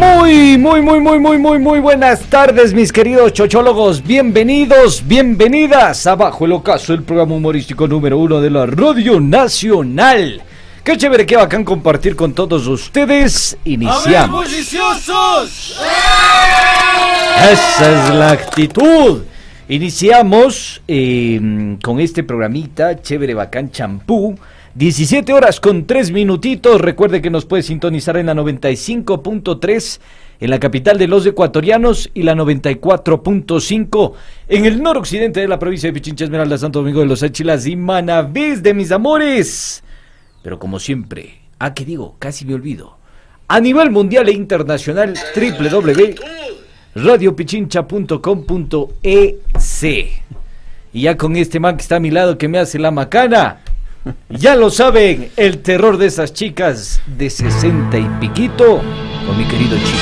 Muy, muy, muy, muy, muy, muy, muy buenas tardes, mis queridos chochólogos. Bienvenidos, bienvenidas a Bajo el Ocaso, el programa humorístico número uno de la Radio Nacional. Qué chévere, qué bacán compartir con todos ustedes. Iniciamos. Esa es la actitud. Iniciamos eh, con este programita, chévere, bacán, champú. 17 horas con 3 minutitos. Recuerde que nos puede sintonizar en la 95.3 en la capital de los ecuatorianos y la 94.5 en el noroccidente de la provincia de Pichincha Esmeralda, Santo Domingo de los Áchilas y Manavís de mis amores. Pero como siempre, ¿a qué digo? Casi me olvido. A nivel mundial e internacional, www.radiopichincha.com.ec. Y ya con este man que está a mi lado que me hace la macana. Ya lo saben, el terror de esas chicas de 60 y piquito con mi querido chico.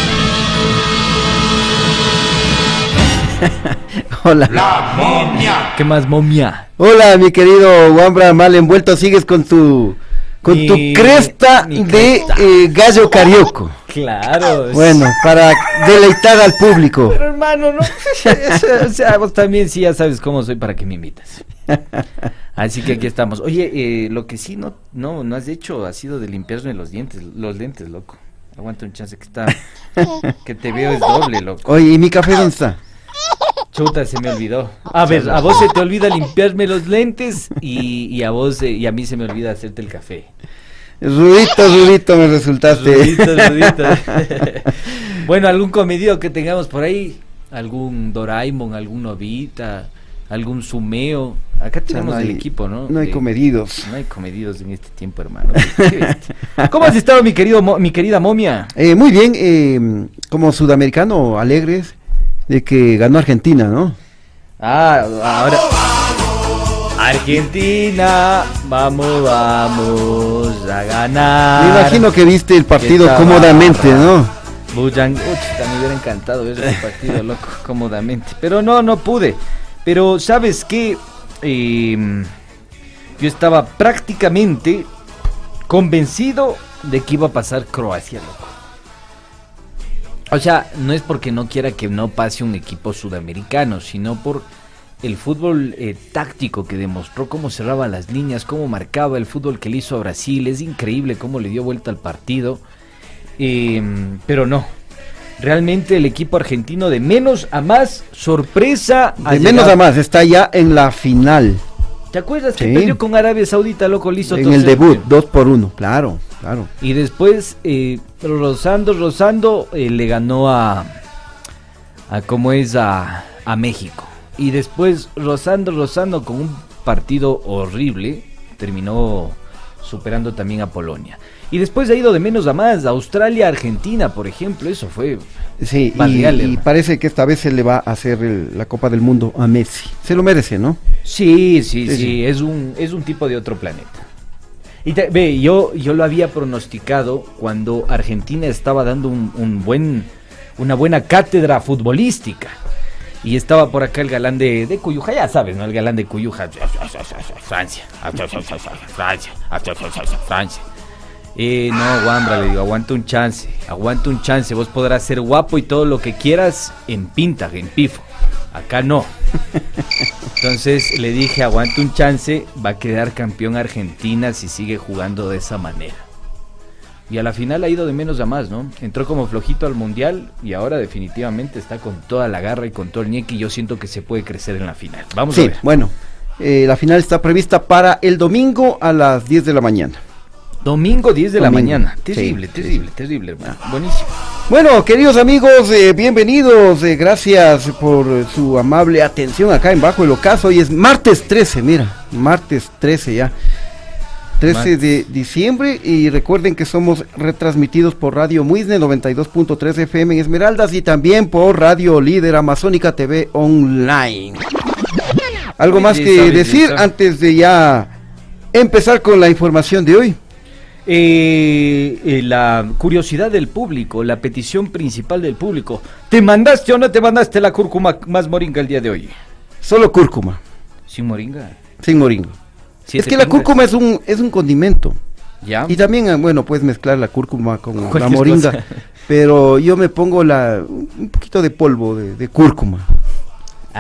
Hola. La momia. ¿Qué más, momia? Hola, mi querido Wambra, mal envuelto, sigues con tu con Mi- tu cresta de eh, gallo carioco. Claro. Bueno, para deleitar al público. Pero hermano, no. o sea, vos también sí ya sabes cómo soy para que me invitas. Así que aquí estamos. Oye, eh, lo que sí no, no, no has hecho ha sido de limpiarme los dientes, los lentes, loco. Aguanta un chance que está, que te veo es doble, loco. Oye, ¿y mi café dónde está? Chuta, se me olvidó. A ver, a vos se te olvida limpiarme los lentes y, y a vos eh, y a mí se me olvida hacerte el café. Rudito, rudito me resultaste. Rudito, rudito. bueno, algún comedido que tengamos por ahí, algún Doraemon, algún Novita, algún Sumeo. Acá tenemos no el equipo, ¿no? No hay De- comedidos. No hay comedidos en este tiempo, hermano. ¿Cómo has estado, mi querido, mi querida momia? Eh, muy bien, eh, como sudamericano, alegres de que ganó Argentina, ¿no? Ah, ahora. Argentina, vamos, vamos a ganar. Me imagino que viste el partido cómodamente, barra. ¿no? Bujang, Uch, me hubiera encantado ver ese partido, loco, cómodamente. Pero no, no pude. Pero, ¿sabes qué? Eh, yo estaba prácticamente convencido de que iba a pasar Croacia, loco. O sea, no es porque no quiera que no pase un equipo sudamericano, sino por el fútbol eh, táctico que demostró cómo cerraba las líneas, cómo marcaba el fútbol que le hizo a Brasil. Es increíble cómo le dio vuelta al partido. Eh, pero no. Realmente el equipo argentino de menos a más, sorpresa. De menos a más, está ya en la final, ¿Te acuerdas que perdió con Arabia Saudita, loco? Listo. en el debut, 2 por 1, claro, claro. Y después, eh, rozando, rozando, eh, le ganó a, a cómo es, a, a México. Y después, rozando, rozando, con un partido horrible, terminó superando también a Polonia. Y después ha ido de menos a más, Australia, Argentina, por ejemplo, eso fue... Sí, y, parece que esta vez se le va a hacer el- la Copa del Mundo a Messi. Se lo merece, ¿no? Sí, sí, sí, Sí, sí. Es, un, es un tipo de otro planeta. Y te- ve, yo, yo lo había pronosticado cuando Argentina estaba dando un, un buen, una buena cátedra futbolística. Y estaba por acá el galán de, de Cuyuja, ya sabes, ¿no? El galán de Cuyuja. Francia. Francia. Francia. Eh, no, Wambra, le digo, aguanta un chance, aguanta un chance. Vos podrás ser guapo y todo lo que quieras en pinta, en pifo. Acá no. Entonces le dije, aguanta un chance, va a quedar campeón Argentina si sigue jugando de esa manera. Y a la final ha ido de menos a más, ¿no? Entró como flojito al mundial y ahora definitivamente está con toda la garra y con todo el ñeque y yo siento que se puede crecer en la final. Vamos a sí, ver. bueno, eh, la final está prevista para el domingo a las 10 de la mañana. Domingo 10 de la mañana. sí, Terrible, sí, terrible, terrible, hermano. Buenísimo. Bueno, queridos amigos, eh, bienvenidos, eh, gracias por su amable atención acá en Bajo el Ocaso. Hoy es martes 13, mira, martes 13 ya. 13 de diciembre y recuerden que somos retransmitidos por Radio Muisne 92.3 FM en Esmeraldas y también por Radio Líder Amazónica TV Online. ¿Algo más que decir antes de ya empezar con la información de hoy? Eh, eh, la curiosidad del público, la petición principal del público. ¿Te mandaste o no te mandaste la cúrcuma más moringa el día de hoy? Solo cúrcuma, Sin moringa. sin moringa. Es que la cúrcuma es un, es un condimento. Ya. Y también, ah, bueno, puedes mezclar la cúrcuma con la moringa. cosa. Pero yo me pongo la, un poquito de polvo de, de cúrcuma.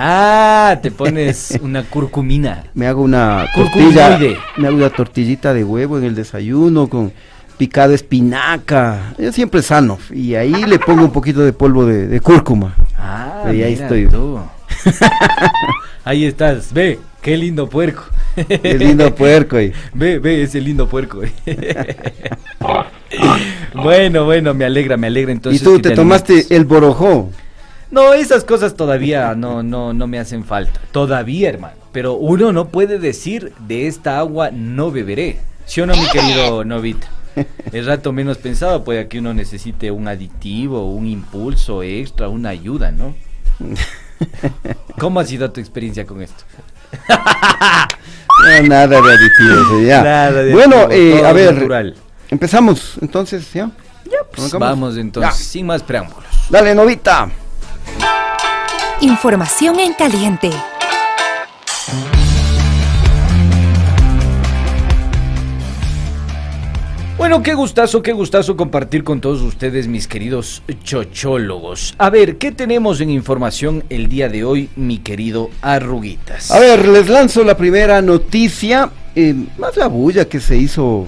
Ah, te pones una curcumina. Me hago una tortilla, me hago una tortillita de huevo en el desayuno con picado espinaca. Yo siempre sano. Y ahí le pongo un poquito de polvo de, de cúrcuma. Ah, Y ahí estoy. tú. ahí estás, ve, qué lindo puerco. Qué lindo puerco ahí. Ve, ve ese lindo puerco. bueno, bueno, me alegra, me alegra entonces. y tú que te tomaste el borojó. No, esas cosas todavía no, no, no me hacen falta. Todavía, hermano. Pero uno no puede decir de esta agua no beberé. ¿Sí o no, mi querido Novita? El rato menos pensado puede que uno necesite un aditivo, un impulso extra, una ayuda, ¿no? ¿Cómo ha sido tu experiencia con esto? No, nada de aditivos. ya. Nada de bueno, aditivo, eh, a ver, natural. empezamos entonces, ¿ya? Pues ¿Arrancamos? vamos entonces, Ya. sin más preámbulos. Dale, novita. Información en caliente. Bueno, qué gustazo, qué gustazo compartir con todos ustedes, mis queridos chochólogos. A ver, ¿qué tenemos en información el día de hoy, mi querido Arruguitas? A ver, les lanzo la primera noticia. eh, más la bulla que se hizo,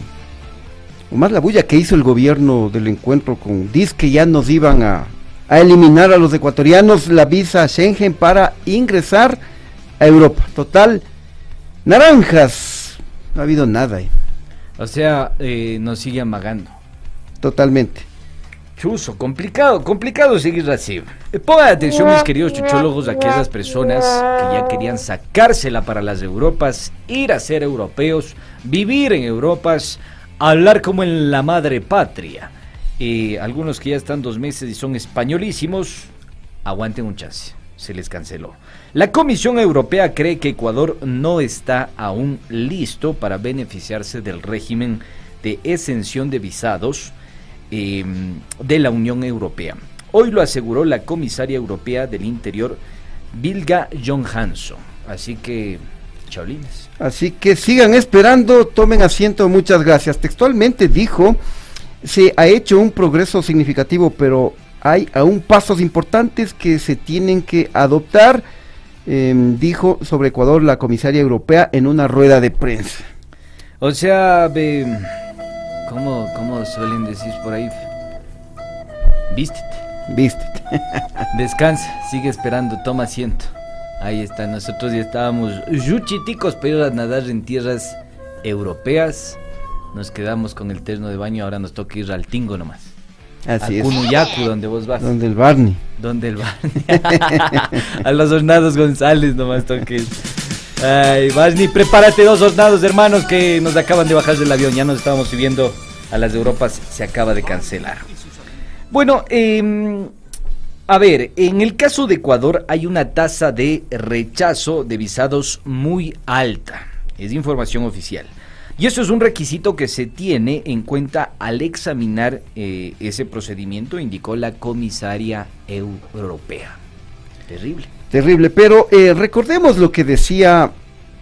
o más la bulla que hizo el gobierno del encuentro con DIS que ya nos iban a, a eliminar a los ecuatorianos la visa Schengen para ingresar a Europa. Total, naranjas. No ha habido nada ahí. O sea, eh, nos sigue amagando. Totalmente. Chuzo, complicado, complicado seguir así. Eh, Pongan atención, mis queridos chuchólogos, a aquellas personas que ya querían sacársela para las Europas, ir a ser europeos, vivir en Europas, hablar como en la madre patria. Algunos que ya están dos meses y son españolísimos, aguanten un chance, se les canceló. La Comisión Europea cree que Ecuador no está aún listo para beneficiarse del régimen de exención de visados eh, de la Unión Europea. Hoy lo aseguró la comisaria europea del Interior, Vilga Johansson. Así que, chaolines. Así que sigan esperando, tomen asiento, muchas gracias. Textualmente dijo, se ha hecho un progreso significativo, pero hay aún pasos importantes que se tienen que adoptar, em, dijo sobre Ecuador la comisaria europea en una rueda de prensa. O sea, ve, ¿cómo, ¿cómo suelen decir por ahí? Vístete, ¿Viste? descansa, sigue esperando, toma asiento. Ahí está, nosotros ya estábamos yuchiticos para ir a nadar en tierras europeas. Nos quedamos con el terno de baño, ahora nos toca ir al Tingo nomás. Así a es. Donde vos vas. Donde el Barney. ¿Dónde el bar? a los hornados González nomás toques. Ay, Barney, prepárate dos hornados, hermanos, que nos acaban de bajar del avión. Ya nos estábamos subiendo a las de Europas, se acaba de cancelar. Bueno, em, a ver, en el caso de Ecuador hay una tasa de rechazo de visados muy alta. Es información oficial. Y eso es un requisito que se tiene en cuenta al examinar eh, ese procedimiento, indicó la comisaria europea. Terrible. Terrible, pero eh, recordemos lo que decía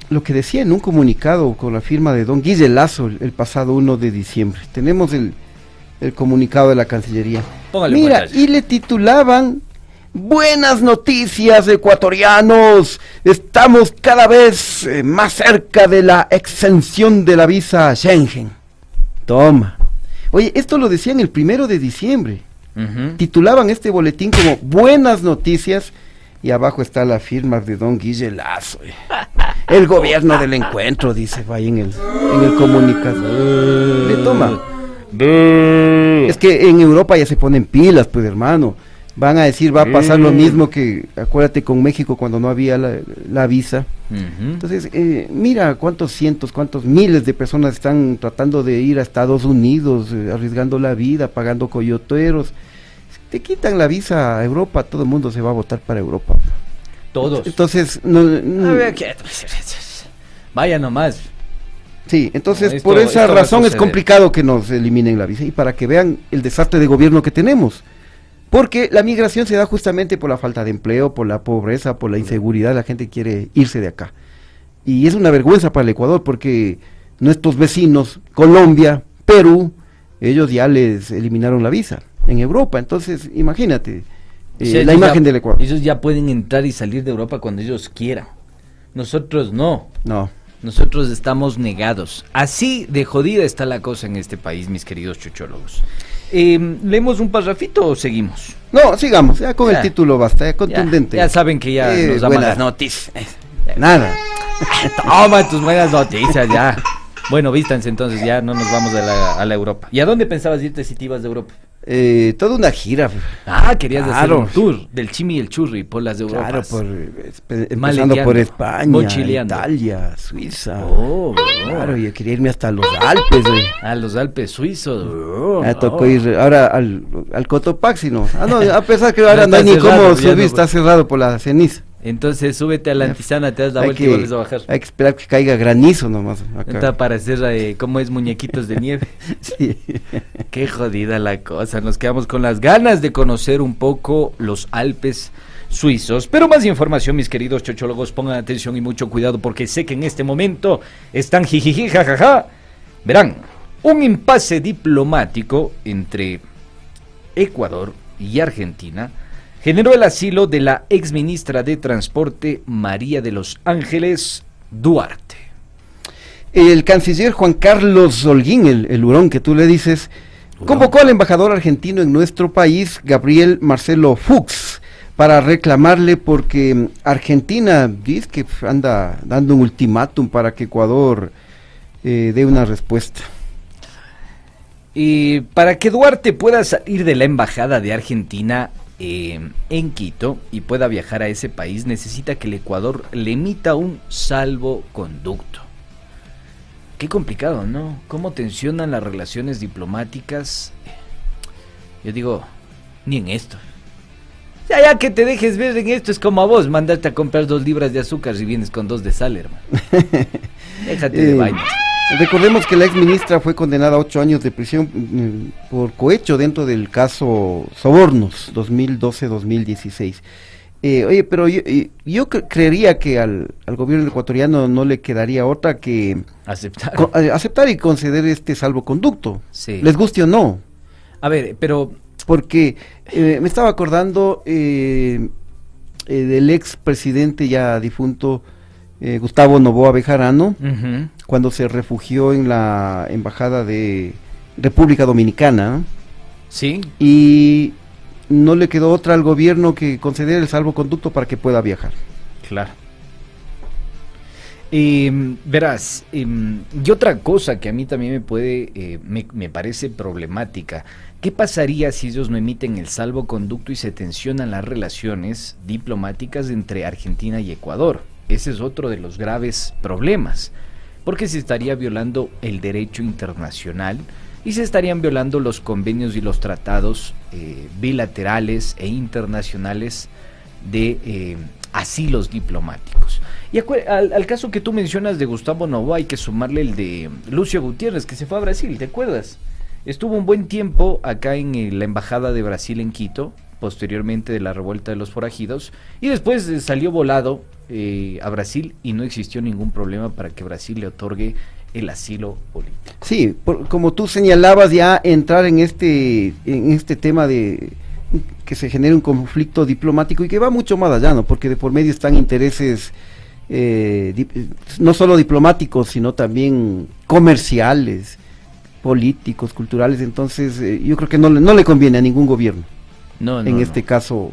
lo que decía en un comunicado con la firma de don Guille Lazo el, el pasado 1 de diciembre. Tenemos el, el comunicado de la Cancillería. Póngale Mira, y le titulaban Buenas noticias ecuatorianos, estamos cada vez eh, más cerca de la exención de la visa Schengen. Toma. Oye, esto lo decían el primero de diciembre titulaban este boletín como Buenas Noticias y abajo está la firma de don Guille Lazo. eh. El gobierno del encuentro, dice, va ahí en el, en el comunicado. Le toma. Es que en Europa ya se ponen pilas, pues hermano. Van a decir va a pasar lo mismo que acuérdate con México cuando no había la, la visa. Entonces, eh, mira cuántos cientos, cuántos miles de personas están tratando de ir a Estados Unidos, eh, arriesgando la vida, pagando coyoteros. Si te quitan la visa a Europa, todo el mundo se va a votar para Europa. Todos. Entonces, no, no- A ver, ¿qué? Vaya nomás. sí, entonces No, esto- por esa razón es complicado que nos eliminen la visa y para que vean el desastre de gobierno que tenemos. Porque la migración se da justamente por la falta de empleo, por la pobreza, por la inseguridad, la gente quiere irse de acá. Y es una vergüenza para el Ecuador porque nuestros vecinos, Colombia, Perú, ellos ya les eliminaron la visa en Europa. Entonces, imagínate eh, O sea, la imagen ya- del Ecuador. Ellos ya pueden entrar y salir de Europa cuando ellos quieran. Nosotros no. No. Nosotros estamos negados. Así de jodida está la cosa en este país, mis queridos chuchólogos. Eh, ¿Leemos un parrafito o seguimos? No, sigamos, ya con Ya. el título basta, ya contundente. ya saben que ya Eh, nos da buenas malas noticias. Nada. Toma tus buenas noticias ya. Bueno, vístanse entonces, ya no nos vamos a la, a la Europa. ¿Y a dónde pensabas irte si te ibas de Europa? Eh, toda una gira. Ah, querías hacer Claro. un tour del chimi y el churri por las Europas. Claro, por, eh, empezando por España. Italia, Suiza. Oh, Claro, yo quería irme hasta los Alpes, güey. A los Alpes suizos. Oh, Me tocó oh. ir ahora al, al Cotopaxi, ¿no? Ah, no, a pesar que ahora Ya no hay ni cerrado, cómo subir, no- está cerrado por la ceniza. Entonces súbete a la antisana, te das la Hay vuelta y que, vuelves a bajar. hay que esperar que caiga granizo nomás. Está para hacer, eh, ¿cómo es? Muñequitos de nieve. Sí. Qué jodida la cosa. Nos quedamos con las ganas de conocer un poco los Alpes suizos. Pero más información, mis queridos chochólogos, pongan atención y mucho cuidado porque sé que en este momento están jijiji, jajaja. Verán, un impasse diplomático entre Ecuador y Argentina generó el asilo de la exministra de Transporte María de los Ángeles Duarte. El canciller Juan Carlos Holguín, el, el hurón que tú le dices, convocó al embajador argentino en nuestro país, Gabriel Marcelo Fuchs, para reclamarle porque Argentina dice que anda dando un ultimátum para que Ecuador eh, dé una respuesta. Y para que Duarte pueda salir de la embajada de Argentina eh, en Quito y pueda viajar a ese país, necesita que el Ecuador le emita un salvoconducto. Qué complicado, ¿no? ¿Cómo tensionan las relaciones diplomáticas? Yo digo, ni en esto. Ya, ya que te dejes ver en esto, es como a vos, mandarte a comprar dos libras de azúcar y vienes con dos de sal, hermano. Déjate de Eh, vaina. Recordemos que la ex ministra fue condenada a ocho años de prisión mm, por cohecho dentro del caso Sobornos 2012-2016. Eh, oye, pero yo, yo cre- creería que al, al gobierno ecuatoriano no le quedaría otra que Aceptar. co- eh, aceptar y conceder este salvoconducto, Sí. les guste o no, A ver, pero porque eh, me estaba acordando eh, eh, del ex presidente ya difunto eh, Gustavo Novoa Bejarano, cuando se refugió en la embajada de República Dominicana Sí, y no le quedó otra al gobierno que conceder el salvoconducto para que pueda viajar. claro. Em, verás, em, y otra cosa que a mí también me puede, eh, me, me parece problemática, ¿qué pasaría si ellos no emiten el salvoconducto y se tensionan las relaciones diplomáticas entre Argentina y Ecuador? Ese es otro de los graves problemas, porque se estaría violando el derecho internacional y se estarían violando los convenios y los tratados eh, bilaterales e internacionales de eh, asilos diplomáticos. Y al, al caso que tú mencionas de Gustavo Novoa hay que sumarle el de Lucio Gutiérrez, que se fue a Brasil, ¿te acuerdas? Estuvo un buen tiempo acá en eh, la Embajada de Brasil en Quito, posteriormente de la revuelta de los forajidos, y después salió volado eh, a Brasil y no existió ningún problema para que Brasil le otorgue el asilo político. Sí, por- como tú señalabas ya entrar en este en este tema de que se genere un conflicto diplomático y que va mucho más allá, ¿no? Porque de por medio están intereses eh, no solo diplomáticos, sino también comerciales, políticos, culturales. Entonces, eh, yo creo que no, le- no le conviene a ningún gobierno. No, no, en no. este caso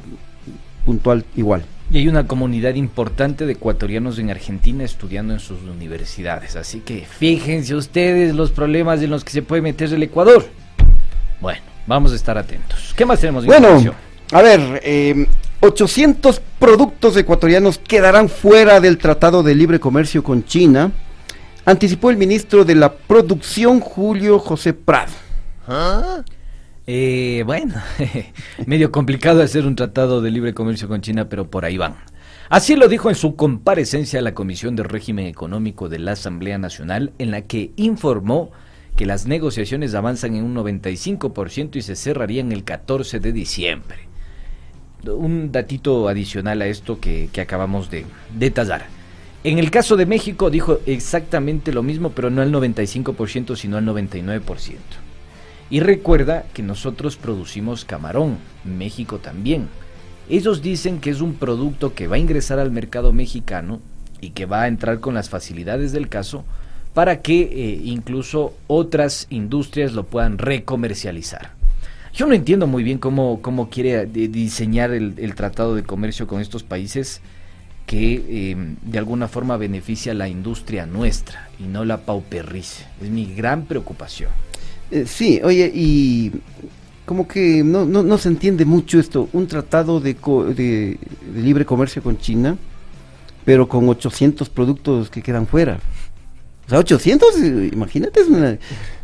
puntual igual. Y hay una comunidad importante de ecuatorianos en Argentina estudiando en sus universidades. Así que fíjense ustedes los problemas en los que se puede meter el Ecuador. Bueno, vamos a estar atentos. ¿Qué más tenemos de Bueno, a ver, eh, 800 productos ecuatorianos quedarán fuera del Tratado de Libre Comercio con China, anticipó el ministro de la Producción Julio José Prado. Eh, bueno, medio complicado hacer un tratado de libre comercio con China, pero por ahí van. Así lo dijo en su comparecencia a la Comisión de Régimen Económico de la Asamblea Nacional, en la que informó que las negociaciones avanzan en un 95% y se cerrarían el 14 de diciembre. Un datito adicional a esto que, acabamos de detallar. En el caso de México dijo exactamente lo mismo, pero no al 95%, sino al 99%. Y recuerda que nosotros producimos camarón, México también. Ellos dicen que es un producto que va a ingresar al mercado mexicano y que va a entrar con las facilidades del caso para que eh, incluso otras industrias lo puedan recomercializar. Yo no entiendo muy bien cómo, cómo quiere eh, diseñar el, tratado de comercio con estos países que eh, de alguna forma beneficia a la industria nuestra y no la pauperrice. Es mi gran preocupación. Eh, sí, oye, y como que no, no, no, se entiende mucho esto, un tratado de, co de, de, libre comercio con China, pero con 800 productos que quedan fuera. O sea, 800, imagínate, una,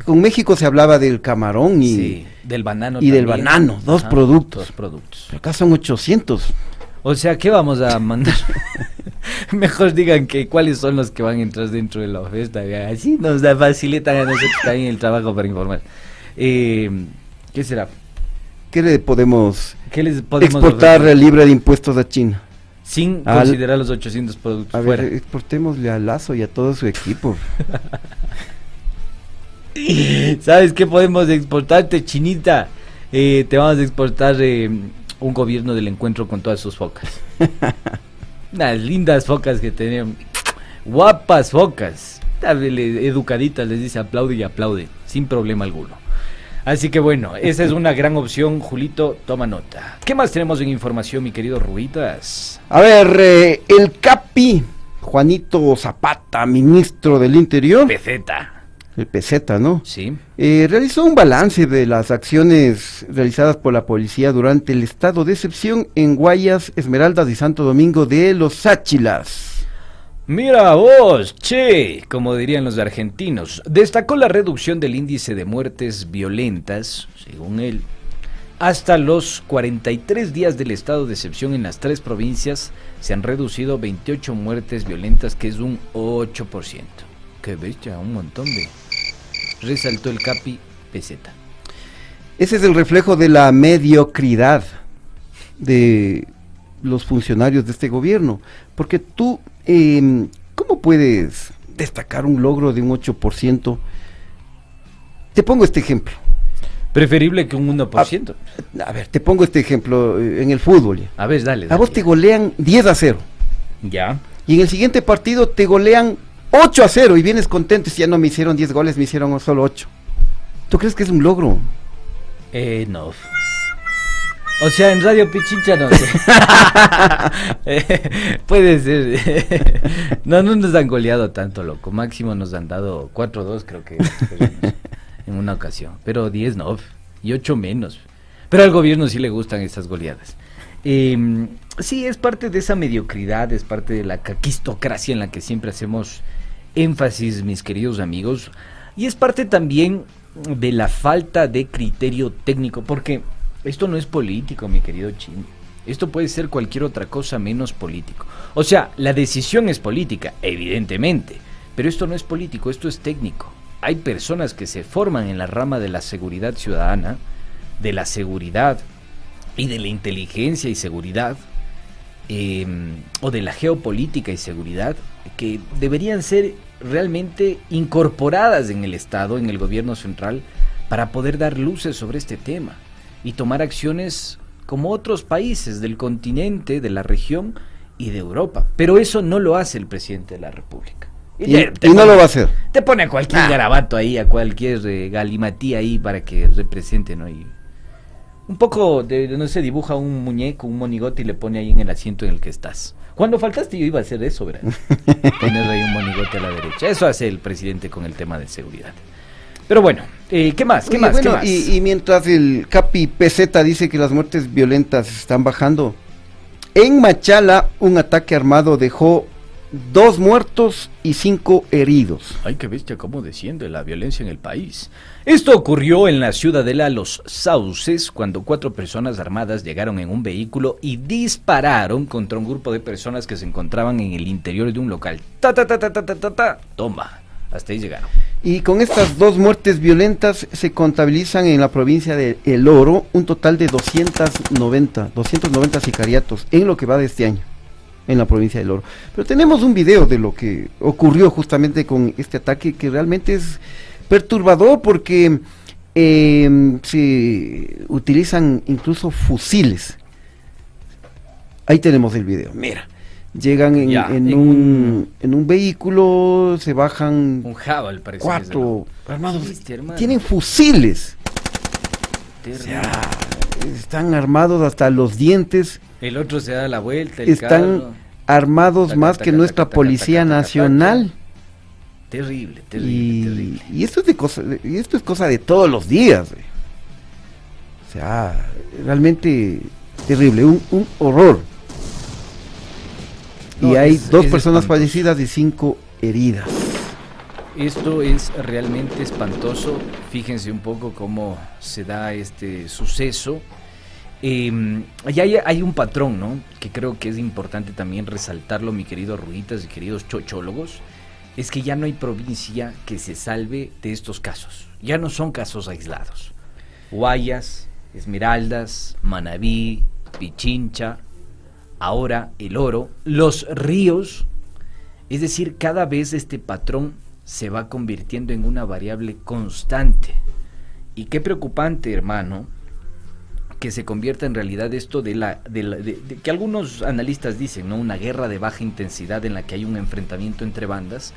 con México se hablaba del camarón y sí, del banano y también. del banano, dos Ajá, productos. Dos productos. Pero acá son 800. O sea, ¿qué vamos a mandar? Mejor digan que cuáles son los que van a entrar dentro de la oferta. Así nos da facilitan a nosotros también el trabajo para informar. Eh, ¿Qué será? ¿Qué le podemos, ¿Qué les podemos exportar ofrecer? libre de impuestos a China? Sin al, considerar los 800 productos a fuera. Ver, exportémosle a Lazo y a todo su equipo. ¿Sabes qué podemos exportarte, chinita? Eh, te vamos a exportar eh, un gobierno del encuentro con todas sus focas. Unas lindas focas que tenemos. Guapas focas. Educaditas, les dice aplaude y aplaude, sin problema alguno. Así que bueno, esa es una gran opción, Julito, toma nota. ¿Qué más tenemos en información, mi querido Rubitas? A ver, eh, el CAPI, Juanito Zapata, ministro del Interior. Peseta. El peseta, ¿no? Sí. Eh, realizó un balance de las acciones realizadas por la policía durante el estado de excepción en Guayas, Esmeraldas y Santo Domingo de los Áchilas. Mira vos, che, como dirían los argentinos, destacó la reducción del índice de muertes violentas, según él, hasta los 43 días del estado de excepción en las tres provincias se han reducido 28 muertes violentas, que es un 8%. Qué bestia, un montón de... Resaltó el Capi peseta. Ese es el reflejo de la mediocridad de los funcionarios de este gobierno, porque tú, eh, ¿cómo puedes destacar un logro de un 8%? Te pongo este ejemplo. Preferible que un 1%. A, a ver, te pongo este ejemplo eh, en el fútbol. Ya. A ver, dale, dale. A vos te golean 10 a 0. Ya. Y en el siguiente partido te golean 8 a 0 y vienes contento y ya no me hicieron 10 goles, me hicieron solo 8. ¿Tú crees que es un logro? Eh, no. O sea, en Radio Pichincha no sé. eh, puede ser. no, no nos han goleado tanto, loco. Máximo nos han dado 4-2, creo que en una ocasión. Pero 10 no. Y 8 menos. Pero al gobierno sí le gustan estas goleadas. Eh, sí, es parte de esa mediocridad, es parte de la caquistocracia en la que siempre hacemos énfasis, mis queridos amigos. Y es parte también de la falta de criterio técnico, porque esto no es político, mi querido Chin. Esto puede ser cualquier otra cosa menos político. O sea, la decisión es política, evidentemente, pero esto no es político, esto es técnico. Hay personas que se forman en la rama de la seguridad ciudadana, de la seguridad y de la inteligencia y seguridad, eh, o de la geopolítica y seguridad, que deberían ser realmente incorporadas en el Estado, en el gobierno central, para poder dar luces sobre este tema y tomar acciones como otros países del continente, de la región y de Europa. Pero eso no lo hace el presidente de la República. Y, y, y no lo va a hacer. Te pone a cualquier garabato ahí, a cualquier eh, galimatía ahí para que represente, ¿no? Y un poco, de, no sé, dibuja un muñeco, un monigote y le pone ahí en el asiento en el que estás. Cuando faltaste yo iba a hacer eso, ¿verdad? Ponerle ahí un monigote a la derecha. Eso hace el presidente con el tema de seguridad. Pero bueno, eh, ¿qué más? ¿Qué Oye, más? ¿Qué bueno, más? Y, y mientras el Capi PZ dice que las muertes violentas están bajando, en Machala un ataque armado dejó dos muertos y cinco heridos. Ay, qué bestia, cómo desciende la violencia en el país. Esto ocurrió en la ciudadela Los Sauces, cuando cuatro personas armadas llegaron en un vehículo y dispararon contra un grupo de personas que se encontraban en el interior de un local. Ta, ta, ta, ta, ta, ta, ta, ta. Toma, hasta ahí llegaron. Y con estas dos muertes violentas se contabilizan en la provincia de El Oro un total de 290, 290 sicariatos en lo que va de este año en la provincia del Oro. Pero tenemos un video de lo que ocurrió justamente con este ataque que realmente es perturbador porque eh, se utilizan incluso fusiles. Ahí tenemos el video, mira. Llegan en, Ya, en en un, un- en un vehículo, se bajan Un Jabal, parece. cuatro armados. Triste, hermano. Tienen fusiles. O sea, están armados hasta los dientes. El otro se da la vuelta, el Están carro. Armados más que nuestra Policía Nacional. Terrible, terrible, Y, terrible. y esto es de cosa, y esto es cosa de todos los días. güey. O sea, realmente terrible, un, un horror. y hay es- dos es personas espantoso. fallecidas y cinco heridas. Esto es realmente espantoso. Fíjense un poco cómo se da este suceso. Eh, hay un patrón, ¿no? Que creo que es importante también resaltarlo, mi querido Ruitas y queridos chochólogos. Es que ya no hay provincia que se salve de estos casos. Ya no son casos aislados. Guayas, Esmeraldas, Manabí, Pichincha, ahora el oro, los ríos. Es decir, cada vez este patrón se va convirtiendo en una variable constante. Y qué preocupante, hermano, que se convierta en realidad esto de la, de la- de- de- que algunos analistas dicen, ¿no? Una guerra de baja intensidad en la que hay un enfrentamiento entre bandas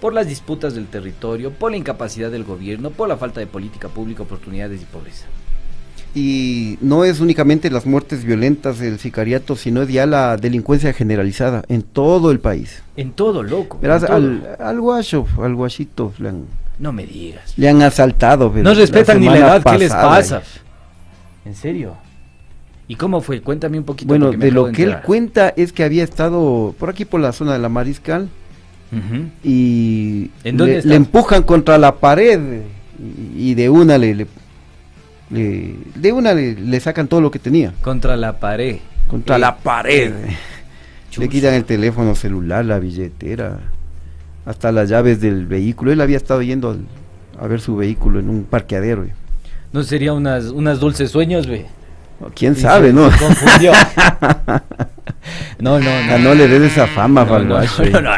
por las disputas del territorio, por la incapacidad del gobierno, por la falta de política pública, oportunidades y pobreza. Y no es únicamente las muertes violentas del sicariato, sino es ya la delincuencia generalizada en todo el país. En todo, loco. Verás, todo. al, al guacho, al guachito le han, No me digas. le han asaltado. pero No respetan ni la edad, ¿qué les pasa? ¿En serio? ¿Y cómo fue? Cuéntame un poquito. Bueno, de lo que él cuenta es que había estado por aquí por la zona de la Mariscal y ¿En dónde le, empujan contra la pared y, y de una le, le- le- de una le, sacan todo lo que tenía Contra la pared. contra Eh, la pared. eh, Le quitan el teléfono celular, la billetera, hasta las llaves del vehículo. Él había estado yendo al- a ver su vehículo en un parqueadero. No sería unas, unas dulces sueños, ve. ¿Quién Y sabe, se- no? se confundió. no, no, Ah, no. no le des esa fama No, al no, no, no, no, no,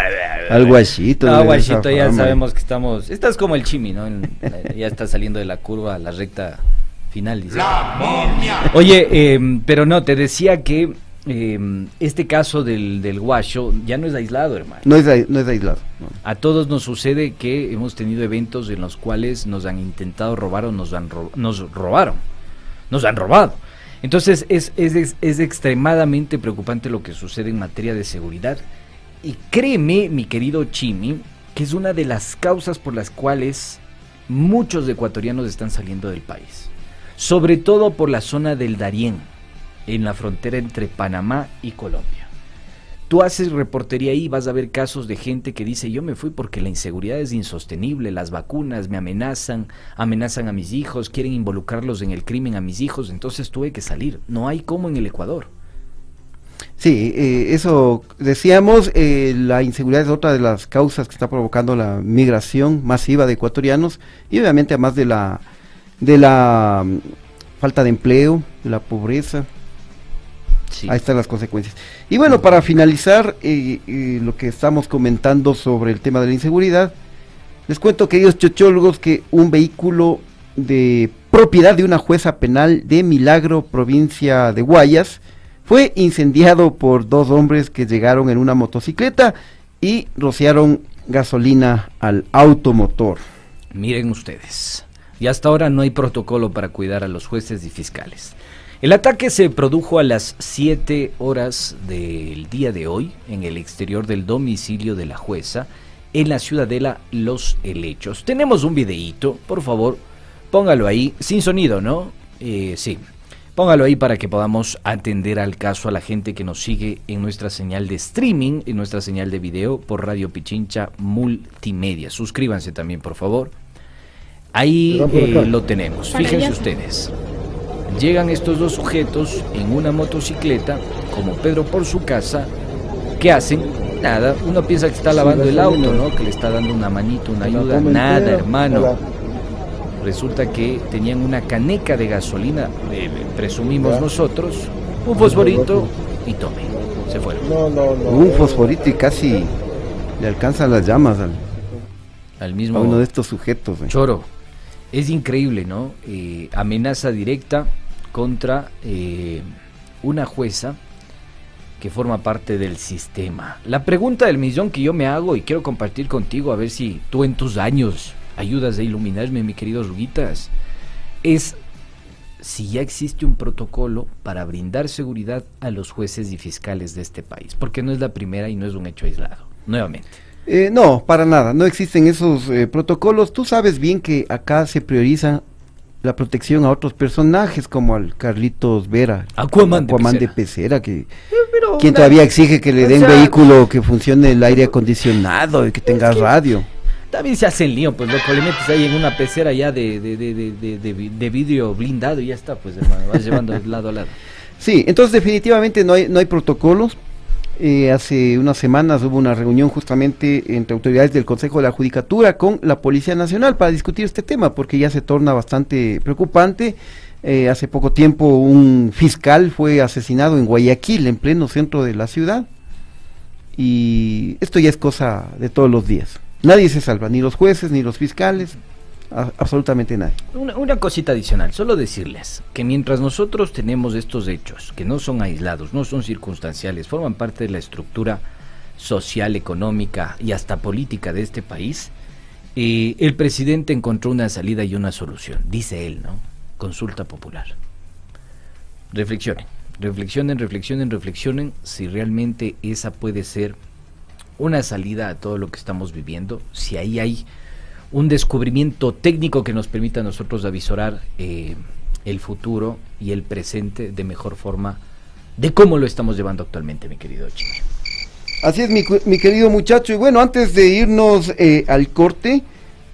Al guachito. No, esa guachito, ya fama. sabemos que estamos. Estás como el chimi, ¿no? En- eh, ya está saliendo de la curva a la recta final, dice. Oye, eh, pero no, te decía que eh, este caso del, del guacho ya no es aislado, hermano. No es, no es aislado. no. A todos nos sucede que hemos tenido eventos en los cuales nos han intentado robar o nos, han ro- nos robaron. Nos han robado. Entonces es, es, es- es extremadamente preocupante lo que sucede en materia de seguridad. Y créeme, mi querido Chimi, que es una de las causas por las cuales muchos ecuatorianos están saliendo del país. Sobre todo por la zona del Darién, en la frontera entre Panamá y Colombia. Tú haces reportería ahí, vas a ver casos de gente que dice, yo me fui porque la inseguridad es insostenible, las vacunas me amenazan, amenazan a mis hijos, quieren involucrarlos en el crimen a mis hijos, entonces tuve que salir. No hay como en el Ecuador. Sí, eh, eso decíamos, eh, la inseguridad es otra de las causas que está provocando la migración masiva de ecuatorianos y obviamente además de la de la mm, falta de empleo, de la pobreza, Sí. ahí están las consecuencias. Y bueno, para finalizar eh, eh, lo que estamos comentando sobre el tema de la inseguridad, les cuento, queridos chochólogos, que un vehículo de propiedad de una jueza penal de Milagro, provincia de Guayas, fue incendiado por dos hombres que llegaron en una motocicleta y rociaron gasolina al automotor. Miren ustedes, y hasta ahora no hay protocolo para cuidar a los jueces y fiscales. El ataque se produjo a las 7 horas del día de hoy en el exterior del domicilio de la jueza en la ciudadela Los Helechos. Tenemos un videíto, por favor, póngalo ahí, sin sonido, ¿no? Eh, sí, póngalo ahí para que podamos atender al caso a la gente que nos sigue en nuestra señal de streaming, en nuestra señal de video por Radio Pichincha Multimedia. Suscríbanse también, por favor. Ahí eh, lo tenemos. Fíjense ustedes. Llegan estos dos sujetos en una motocicleta, como Pedro por su casa. ¿Qué hacen? Nada. Uno piensa que está lavando el auto, ¿no? Que le está dando una manito, una ayuda. Nada, hermano. Resulta que tenían una caneca de gasolina, eh, presumimos nosotros, un fosforito y tome. Se fueron. Un fosforito y casi le alcanzan las llamas al, al mismo. a uno de estos sujetos. eh. Choro. Es increíble, ¿no? Eh, amenaza directa contra eh, una jueza que forma parte del sistema. La pregunta del millón que yo me hago y quiero compartir contigo, a ver si tú en tus años ayudas a iluminarme, mi querido Ruguitas, es si ya existe un protocolo para brindar seguridad a los jueces y fiscales de este país, porque no es la primera y no es un hecho aislado. Nuevamente. Eh, no, para nada, no existen esos eh, protocolos. Tú sabes bien que acá se prioriza la protección a otros personajes como al Carlitos Vera, Aquaman de Aquaman de Pecera. Pecera, que pero quien una- todavía exige que le den sea, vehículo que funcione el aire acondicionado y que tenga radio. También se hace el lío, pues loco, le metes ahí en una pecera ya de, de, de, de, de- de vi- de vidrio blindado y ya está, pues hermano, vas llevando de lado a lado. Sí, entonces definitivamente no hay, no hay protocolos. Eh, hace unas semanas hubo una reunión justamente entre autoridades del Consejo de la Judicatura con la Policía Nacional para discutir este tema, porque ya se torna bastante preocupante. Eh, hace poco tiempo un fiscal fue asesinado en Guayaquil, en pleno centro de la ciudad. Y esto ya es cosa de todos los días. Nadie se salva, ni los jueces, ni los fiscales, absolutamente nadie. Una, una cosita adicional, solo decirles que mientras nosotros tenemos estos hechos, que no son aislados, no son circunstanciales, forman parte de la estructura social, económica y hasta política de este país, eh, el presidente encontró una salida y una solución, dice él, ¿no? Consulta popular. Reflexionen, reflexionen, reflexionen, reflexionen si realmente esa puede ser una salida a todo lo que estamos viviendo, si ahí hay un descubrimiento técnico que nos permita a nosotros avisorar eh, el futuro y el presente de mejor forma de cómo lo estamos llevando actualmente, mi querido Chimi. Así es, mi, mi querido muchacho. Y bueno, antes de irnos eh, al corte,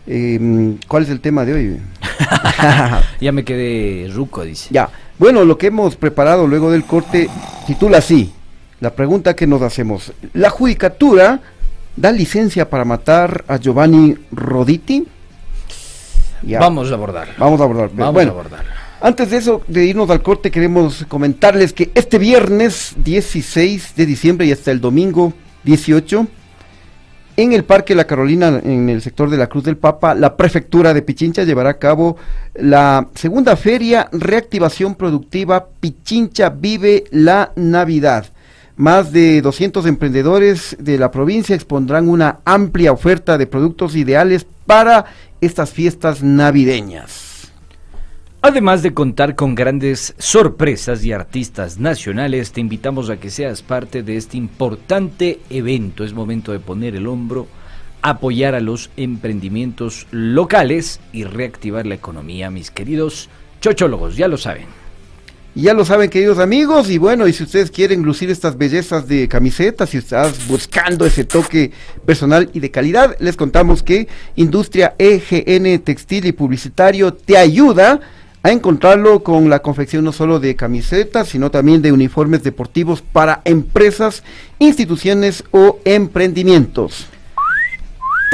eh, ¿cuál es el tema de hoy? Ya me quedé ruco, dice. ya, bueno, lo que hemos preparado luego del corte titula así, la pregunta que nos hacemos. ¿La judicatura da licencia para matar a Giovanni Roditi? Ya, Vamos a abordar. vamos a abordar. Vamos bueno, a abordar. Antes de eso, de irnos al corte, queremos comentarles que este viernes 16 de diciembre y hasta el domingo 18, en el Parque La Carolina, en el sector de la Cruz del Papa, la prefectura de Pichincha llevará a cabo la segunda feria Reactivación Productiva Pichincha Vive la Navidad. Más de 200 emprendedores de la provincia expondrán una amplia oferta de productos ideales para estas fiestas navideñas. Además de contar con grandes sorpresas y artistas nacionales, te invitamos a que seas parte de este importante evento. Es momento de poner el hombro, apoyar a los emprendimientos locales y reactivar la economía, mis queridos chochólogos, ya lo saben. Ya lo saben, queridos amigos, y bueno, y si ustedes quieren lucir estas bellezas de camisetas, si estás buscando ese toque personal y de calidad, les contamos que Industria EGN Textil y Publicitario te ayuda a encontrarlo con la confección no solo de camisetas, sino también de uniformes deportivos para empresas, instituciones o emprendimientos.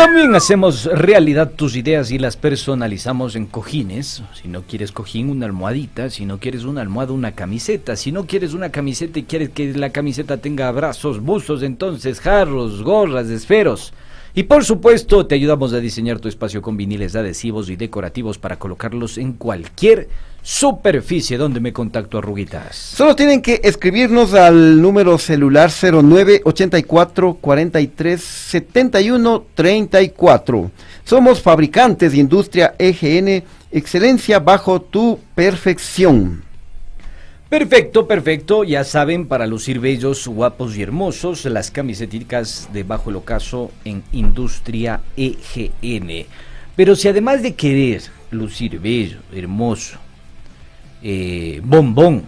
También hacemos realidad tus ideas y las personalizamos en cojines. Si no quieres cojín, una almohadita. Si no quieres una almohada, una camiseta. Si no quieres una camiseta y quieres que la camiseta tenga brazos, buzos, entonces jarros, gorras, esferos. Y por supuesto, te ayudamos a diseñar tu espacio con viniles adhesivos y decorativos para colocarlos en cualquier superficie donde me contacto a Ruguitas. Solo tienen que escribirnos al número celular 09 84 43 71 34. Somos fabricantes de industria EGN, excelencia bajo tu perfección. Perfecto, perfecto. Ya saben, para lucir bellos, guapos y hermosos, las camisetas de Bajo el Ocaso en Industria EGN. Pero si además de querer lucir bello, hermoso, eh, bombón,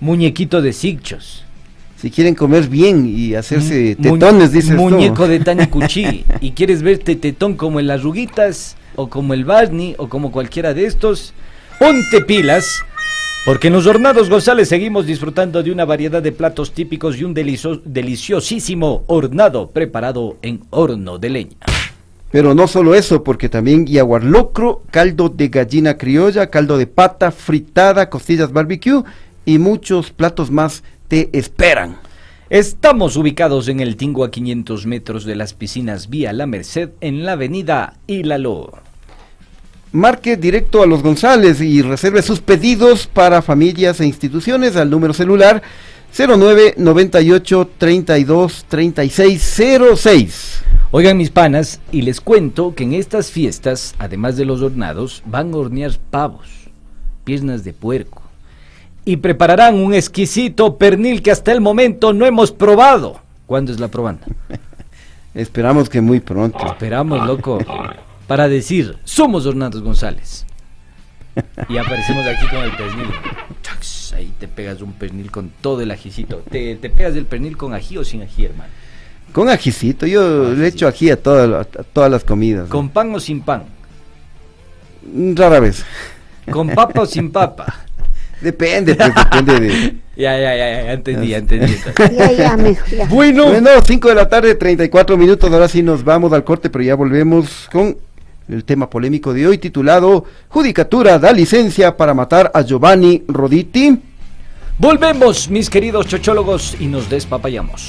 muñequito de sigchos, si quieren comer bien y hacerse tetones, dices Muñeco de Tani Cuchi. y quieres verte tetón como en las ruguitas, o como el Barney, o como cualquiera de estos, ponte pilas porque en los Hornados González seguimos disfrutando de una variedad de platos típicos y un deliciosísimo hornado preparado en horno de leña. Pero no solo eso, porque también locro, caldo de gallina criolla, caldo de pata, fritada, costillas barbecue y muchos platos más te esperan. Estamos ubicados en el Tingo a 500 metros de las piscinas Vía La Merced en la avenida Ilalo marque directo a los González y reserve sus pedidos para familias e instituciones al número celular 09 98 32 36 06. Oigan mis panas, y les cuento que en estas fiestas, además de los hornados, van a hornear pavos, piernas de puerco, y prepararán un exquisito pernil que hasta el momento no hemos probado. ¿Cuándo es la probanda? Esperamos que muy pronto. Esperamos, loco para decir, somos Hornados González. Y aparecemos aquí con el pernil. Ahí te pegas un pernil con todo el ajicito. ¿Te, pegas el pernil con ají o sin ají, hermano? Con ajicito. Yo le echo ají a, todas las comidas. ¿Con pan o sin pan? Mm, rara vez. ¿Con papa o sin papa? Depende, pues, depende de... Ya, ya, ya, ya, entendí, ya entendí. ya, ya, ya. Bueno. Bueno, 5 de la tarde, 34 minutos, ahora sí nos vamos al corte, pero ya volvemos con el tema polémico de hoy titulado Judicatura da licencia para matar a Giovanni Roditi. Volvemos, mis queridos chochólogos, y nos despapayamos.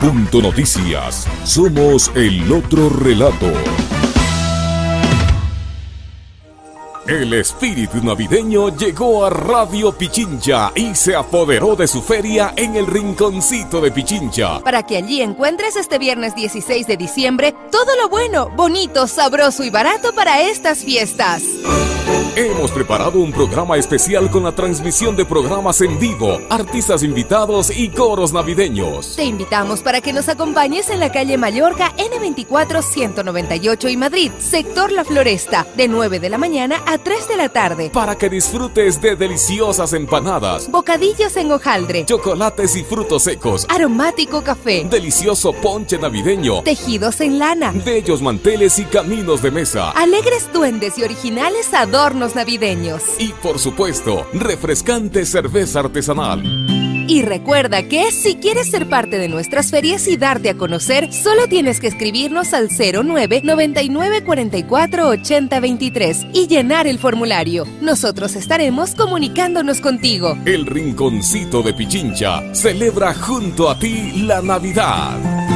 Punto Noticias. Somos el otro relato. El espíritu navideño llegó a Radio Pichincha y se apoderó de su feria en el rinconcito de Pichincha. Para que allí encuentres este viernes 16 de diciembre todo lo bueno, bonito, sabroso y barato para estas fiestas. Hemos preparado un programa especial con la transmisión de programas en vivo, artistas invitados y coros navideños. Te invitamos para que nos acompañes en la calle Mallorca N24 198 y Madrid, sector La Floresta, de 9 de la mañana a 3 de la tarde. Para que disfrutes de deliciosas empanadas, bocadillos en hojaldre, chocolates y frutos secos, aromático café, delicioso ponche navideño, tejidos en lana, bellos manteles y caminos de mesa, alegres duendes y originales adornos navideños. Y por supuesto, refrescante cerveza artesanal. Y recuerda que si quieres ser parte de nuestras ferias y darte a conocer, solo tienes que escribirnos al 09 99 44 80 23 y llenar el formulario. Nosotros estaremos comunicándonos contigo. El Rinconcito de Pichincha celebra junto a ti la Navidad.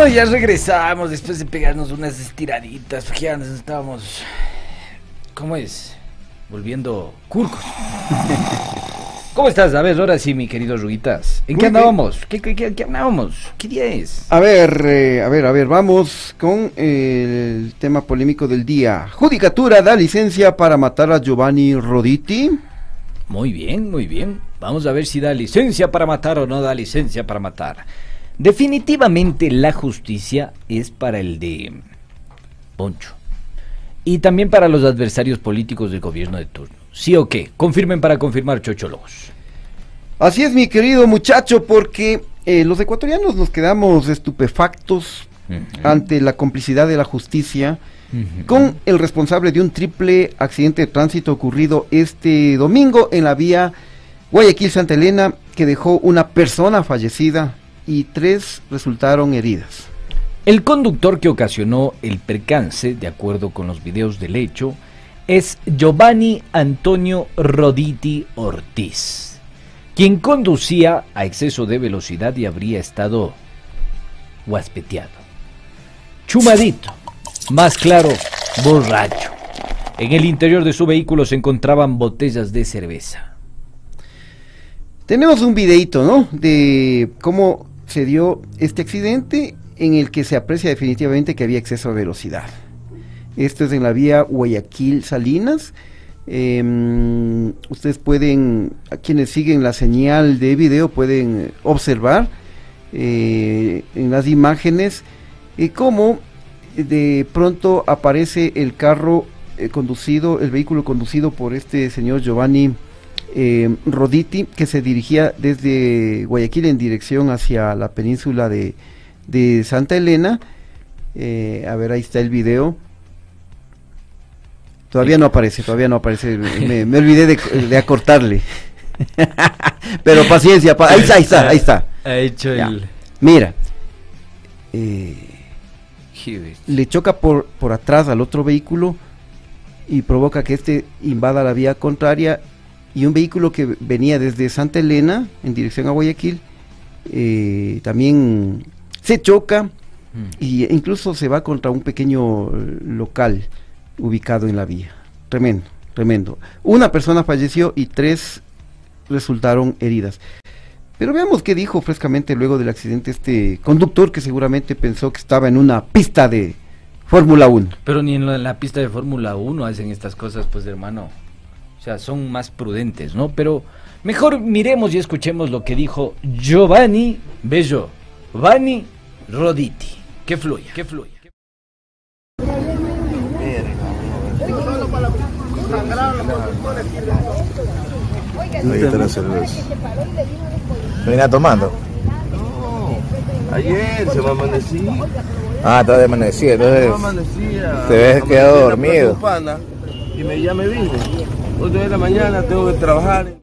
Bueno, ya regresamos después de pegarnos unas estiraditas, porque ya nos estábamos... ¿Cómo es? Volviendo curcos. ¿Cómo estás? A ver, ahora sí, mi querido Ruguitas. ¿En Muy qué andábamos? ¿Qué, qué, qué, qué andábamos? ¿Qué día es? A ver, eh, a ver, a ver, vamos con el tema polémico del día. Judicatura da licencia para matar a Giovanni Roditi. Muy bien, muy bien. Vamos a ver si da licencia para matar o no da licencia para matar. Definitivamente la justicia es para el de Poncho. Y también para los adversarios políticos del gobierno de turno. ¿Sí o qué? Confirmen para confirmar, chochólogos. Así es, mi querido muchacho, porque eh, los ecuatorianos nos quedamos estupefactos ante la complicidad de la justicia con el responsable de un triple accidente de tránsito ocurrido este domingo en la vía Guayaquil-Santa Elena, que dejó una persona fallecida y tres resultaron heridas. El conductor que ocasionó el percance, de acuerdo con los videos del hecho, es Giovanni Antonio Roditi Ortiz, quien conducía a exceso de velocidad y habría estado huaspeteado. Chumadito, más claro, borracho. En el interior de su vehículo se encontraban botellas de cerveza. Tenemos un videito, ¿no? De cómo se dio este accidente en el que se aprecia definitivamente que había exceso de velocidad. Esto es en la vía Guayaquil-Salinas. Em, ustedes pueden, quienes siguen la señal de video, pueden observar eh, en las imágenes eh, cómo de pronto aparece el carro eh, conducido, el vehículo conducido por este señor Giovanni eh, Roditi, que se dirigía desde Guayaquil en dirección hacia la península de, de Santa Elena. Eh, a ver, ahí está el video. Todavía no aparece, todavía no aparece. Me, me olvidé de, de acortarle. Pero paciencia, pa- ahí está, ahí está, ahí está. Ha hecho Ya. el... Mira, eh, le choca por, por atrás al otro vehículo y provoca que este invada la vía contraria y un vehículo que venía desde Santa Elena en dirección a Guayaquil eh, también se choca y incluso se va contra un pequeño eh, local ubicado en la vía. Tremendo, tremendo. Una persona falleció y tres resultaron heridas. Pero veamos qué dijo frescamente luego del accidente este conductor que seguramente pensó que estaba en una pista de Fórmula 1. Pero ni en la, en la pista de Fórmula 1 hacen estas cosas, pues hermano. O sea, son más prudentes, ¿no? Pero mejor miremos y escuchemos lo que dijo Giovanni Bello, Vanni Roditi. Que fluya, que fluya. Ahí está la cerveza. ¿Venía tomando? Ayer se me amanecía. Ah, estaba de amanecida, Se me entonces amanecía. te ves quedado dormido. Y me, ya me vine. 8 de la mañana tengo que trabajar.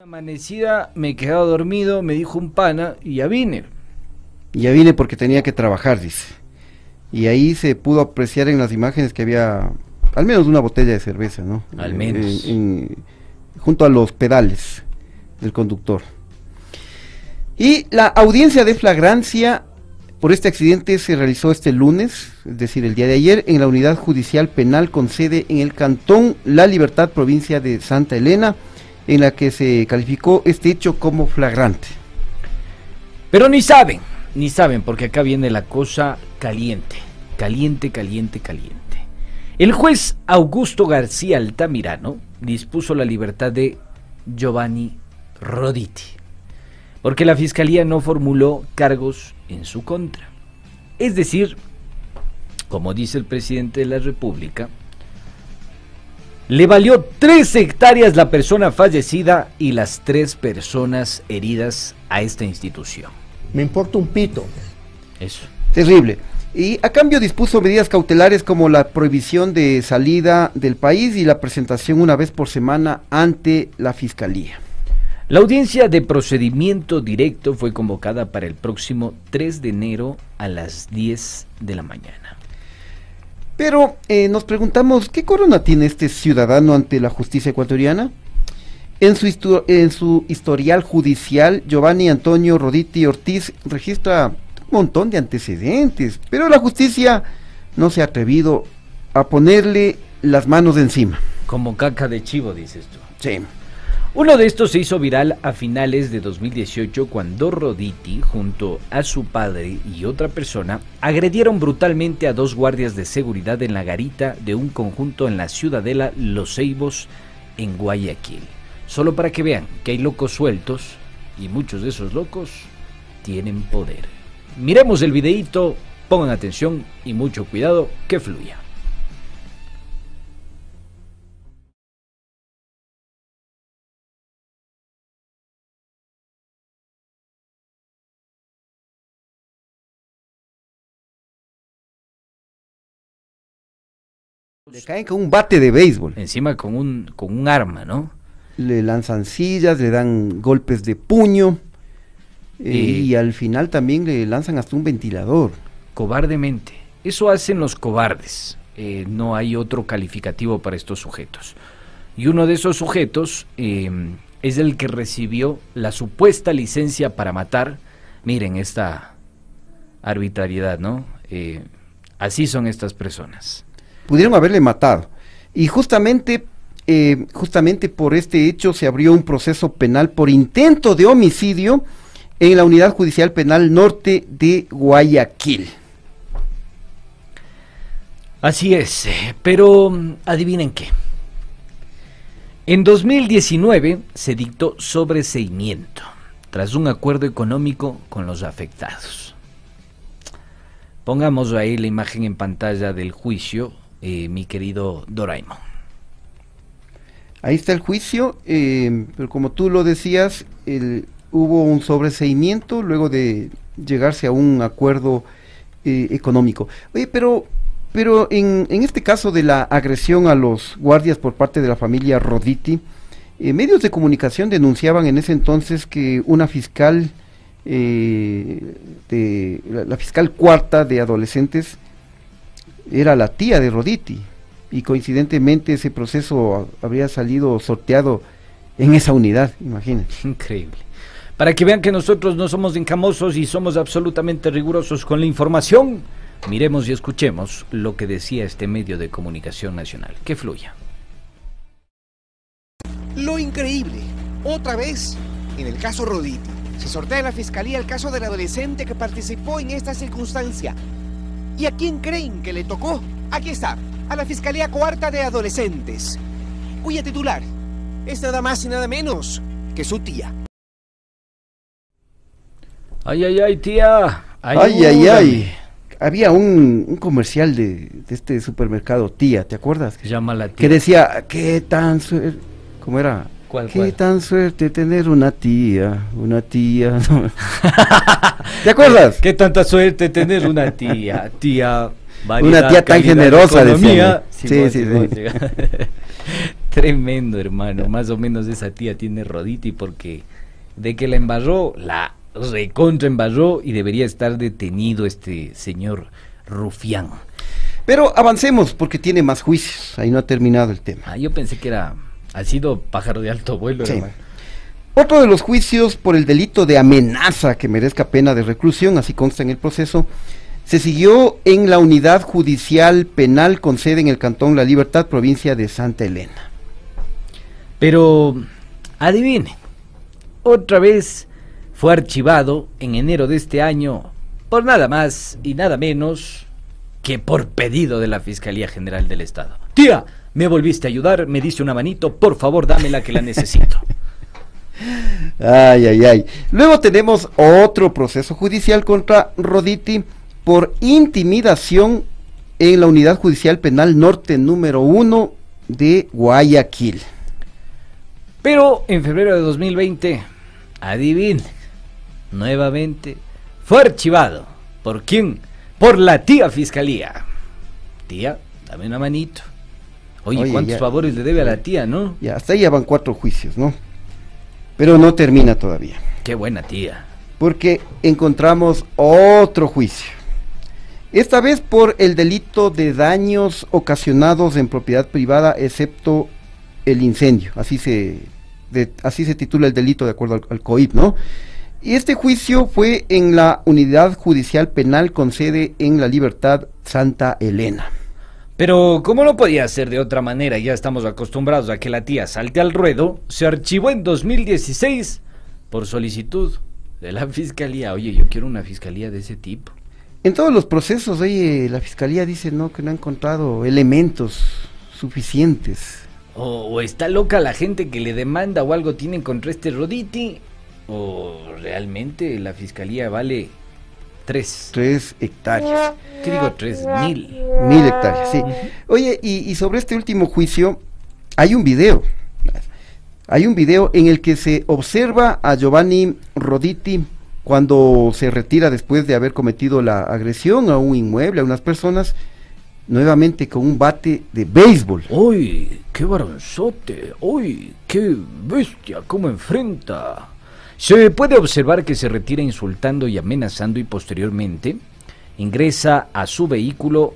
Amanecida, me he quedado dormido, me dijo un pana y ya vine. Y ya vine porque tenía que trabajar, dice. Y ahí se pudo apreciar en las imágenes que había al menos una botella de cerveza, ¿no? Al menos. en- en- junto a los pedales del conductor. Y la audiencia de flagrancia por este accidente se realizó este lunes, es decir, el día de ayer, en la unidad judicial penal con sede en el cantón La Libertad, provincia de Santa Elena, en la que se calificó este hecho como flagrante. Pero ni saben, ni saben, porque acá viene la cosa caliente, caliente, caliente, caliente. El juez Augusto García Altamirano dispuso la libertad de Giovanni Roditi, porque la fiscalía no formuló cargos en su contra. Es decir, como dice el presidente de la República, le valió tres hectáreas la persona fallecida y las tres personas heridas a esta institución. Me importa un pito. Eso. Terrible. Y a cambio dispuso medidas cautelares como la prohibición de salida del país y la presentación una vez por semana ante la fiscalía. La audiencia de procedimiento directo fue convocada para el próximo 3 de enero a las 10 de la mañana. Pero eh, nos preguntamos, ¿qué corona tiene este ciudadano ante la justicia ecuatoriana? En su, histo- en su historial judicial, Giovanni Antonio Roditi Ortiz registra un montón de antecedentes, pero la justicia no se ha atrevido a ponerle las manos encima. Como caca de chivo, dices tú. Sí. Uno de estos se hizo viral a finales de 2018 cuando Roditi, junto a su padre y otra persona, agredieron brutalmente a dos guardias de seguridad en la garita de un conjunto en la ciudadela Los Ceibos, en Guayaquil. Solo para que vean que hay locos sueltos y muchos de esos locos tienen poder. Miremos el videíto, pongan atención y mucho cuidado que fluya. Le caen con un bate de béisbol. Encima con un, con un arma, ¿no? Le lanzan sillas, le dan golpes de puño eh, Y- al final también le lanzan hasta un ventilador. cobardemente. Eso hacen los cobardes. Eh, no hay otro calificativo para estos sujetos. Y uno de esos sujetos eh, es el que recibió la supuesta licencia para matar. Miren esta arbitrariedad, ¿no? Eh, así son estas personas. Pudieron haberle matado. Y justamente, eh, justamente por este hecho se abrió un proceso penal por intento de homicidio en la Unidad Judicial Penal Norte de Guayaquil. Así es, eh, pero mm, adivinen qué. En 2019 se dictó sobreseimiento tras un acuerdo económico con los afectados. Pongamos ahí la imagen en pantalla del juicio, eh, mi querido Doraemon. Ahí está el juicio, eh, pero como tú lo decías, el- hubo un sobreseimiento luego de llegarse a un acuerdo eh, económico. Oye, pero, pero en, este caso de la agresión a los guardias por parte de la familia Roditi, medios de comunicación denunciaban en ese entonces que una fiscal, de, la fiscal cuarta de adolescentes, era la tía de Roditi y coincidentemente ese proceso habría salido sorteado en esa unidad, imagínense. Increíble. Para que vean que nosotros no somos encamosos y somos absolutamente rigurosos con la información, miremos y escuchemos lo que decía este medio de comunicación nacional. Que fluya. Lo increíble, otra vez, en el caso Roditi, se sortea en la fiscalía el caso del adolescente que participó en esta circunstancia. ¿Y a quién creen que le tocó? Aquí está, a la Fiscalía Cuarta de Adolescentes, cuya titular es nada más y nada menos que su tía. Ay, ay, ay, tía. Ay, ay, ay. Había un, un comercial de, de este supermercado Tía, ¿te acuerdas? Llama la tía. Que decía, qué tan suerte, ¿cómo era? ¿Cuál, qué cuál? tan suerte tener una tía, una tía. ¿Te acuerdas? Qué tanta suerte tener una tía, tía. Una tía tan generosa, economía. decían. Sí, sí. sí. Tremendo, hermano. Más o menos esa tía tiene roditi porque de que la embarró, la recontra embarró y debería estar detenido este señor rufián. Pero avancemos porque tiene más juicios, ahí no ha terminado el tema. Ah, yo pensé que era, ha sido pájaro de alto vuelo, Sí. hermano. Otro de los juicios por el delito de amenaza que merezca pena de reclusión, así consta en el proceso, se siguió en la unidad judicial penal con sede en el Cantón La Libertad, provincia de Santa Elena. Pero, adivinen, otra vez fue archivado en enero de este año por nada más y nada menos que por pedido de la Fiscalía General del Estado. Tía, me volviste a ayudar, me diste una manito, por favor dámela que la necesito. Ay, ay, ay. Luego tenemos otro proceso judicial contra Roditi por intimidación en la Unidad Judicial Penal Norte número 1 de Guayaquil. Pero en febrero de 2020, adivine, nuevamente fue archivado. ¿Por quién? Por la tía Fiscalía. Tía, dame una manito. Oye, Oye, ¿cuántos ya- favores le debe a la tía, no? Ya, hasta ahí ya van cuatro juicios, ¿no? Pero no termina todavía. Qué buena tía. porque encontramos otro juicio. Esta vez por el delito de daños ocasionados en propiedad privada, excepto el incendio. Así se, de- así se titula el delito de acuerdo al, al COIP, ¿no? Y este juicio fue en la Unidad Judicial Penal con sede en La Libertad Santa Elena. Pero como no podía ser de otra manera, ya estamos acostumbrados a que la tía salte al ruedo, se archivó en 2016 por solicitud de la fiscalía. Oye, yo quiero una fiscalía de ese tipo. En todos los procesos, oye, la Fiscalía dice no, que no ha encontrado elementos suficientes. O, o está loca la gente que le demanda o algo tienen contra este Roditi, o realmente la fiscalía vale tres. Tres hectáreas. ¿Qué digo tres? Mil. Mil hectáreas, sí. Oye, y, y sobre este último juicio, hay un video. Hay un video en el que se observa a Giovanni Roditi cuando se retira después de haber cometido la agresión a un inmueble, a unas personas, nuevamente con un bate de béisbol. ¡Uy! ¡Qué varonzote! ¡Uy! ¡Qué bestia! ¿Cómo enfrenta? Se puede observar que se retira insultando y amenazando y posteriormente ingresa a su vehículo